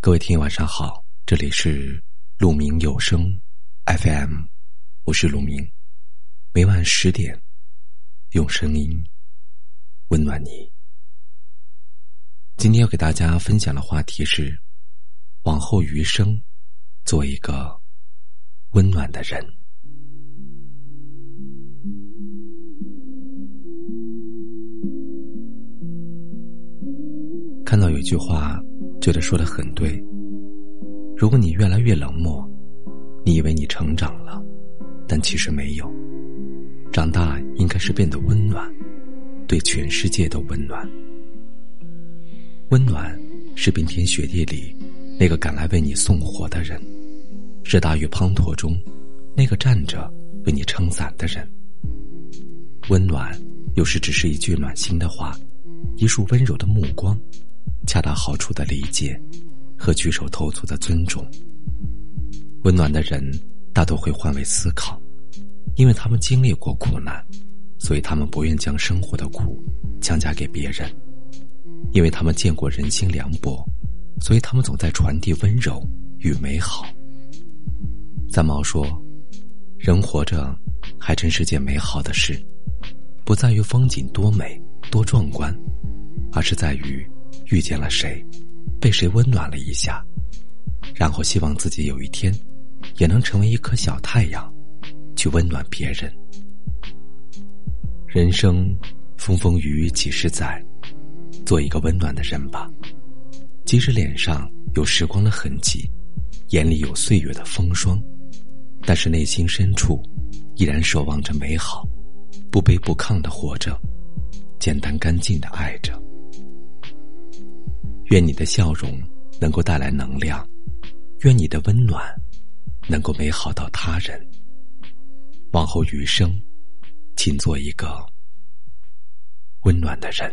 各位听友晚上好，这里是鹿鸣有声 FM，我是鹿鸣，每晚十点用声音温暖你。今天要给大家分享的话题是：往后余生，做一个温暖的人。看到有一句话。觉得说的很对。如果你越来越冷漠，你以为你成长了，但其实没有。长大应该是变得温暖，对全世界都温暖。温暖是冰天雪地里那个赶来为你送火的人，是大雨滂沱中那个站着为你撑伞的人。温暖有时只是一句暖心的话，一束温柔的目光。恰到好处的理解，和举手投足的尊重。温暖的人大多会换位思考，因为他们经历过苦难，所以他们不愿将生活的苦强加给别人；因为他们见过人心凉薄，所以他们总在传递温柔与美好。三毛说：“人活着还真是件美好的事，不在于风景多美多壮观，而是在于。”遇见了谁，被谁温暖了一下，然后希望自己有一天，也能成为一颗小太阳，去温暖别人。人生风风雨雨几十载，做一个温暖的人吧。即使脸上有时光的痕迹，眼里有岁月的风霜，但是内心深处，依然守望着美好，不卑不亢的活着，简单干净的爱着。愿你的笑容能够带来能量，愿你的温暖能够美好到他人。往后余生，请做一个温暖的人。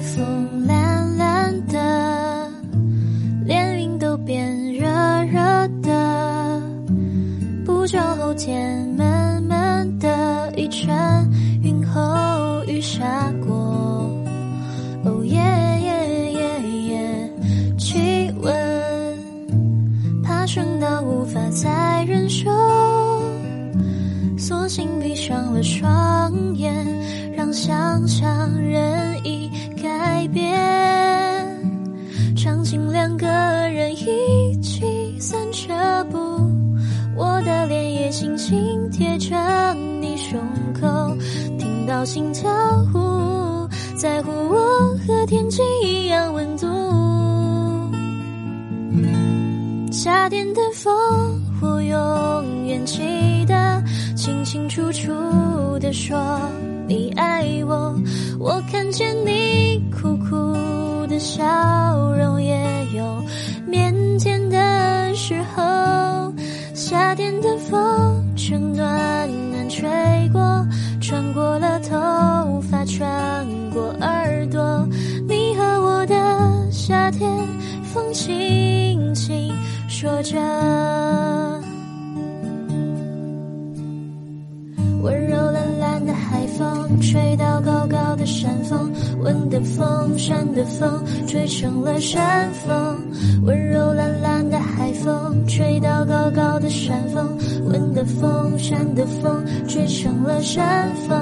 风懒懒的，连云都变热热的。不久后天闷闷的，一场云后雨下过。哦耶耶耶耶，气温爬升到无法再忍受，索性闭上了双眼，让想象任意。改变，场景两个人一起散着步，我的脸也轻轻贴着你胸口，听到心跳呼，在乎我和天气一样温度。夏天的风，我永远记得，清清楚楚的说。你爱笑容，也有腼腆的时候。夏天的风正暖暖吹过，穿过了头发，穿过耳朵。你和我的夏天，风轻轻说着。温柔懒懒的海风，吹到高高，山的风，吹成了山风。温柔懒懒的海风，吹到高高的山峰，温的风，山的风，吹成了山风。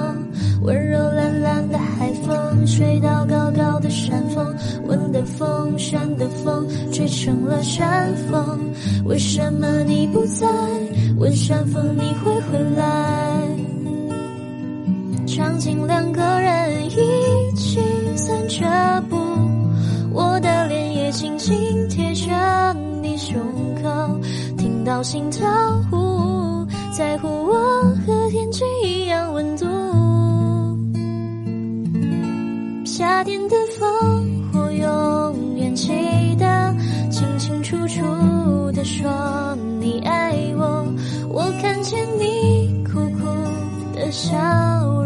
温柔懒懒的海风，吹到高高的山峰，温的风，山的风，吹成了山风。为什么你不在？问山风，你会回来？场景两个人一小心跳呼，在乎我和天气一样温度。夏天的风，我永远记得，清清楚楚的说你爱我，我看见你苦苦的笑容。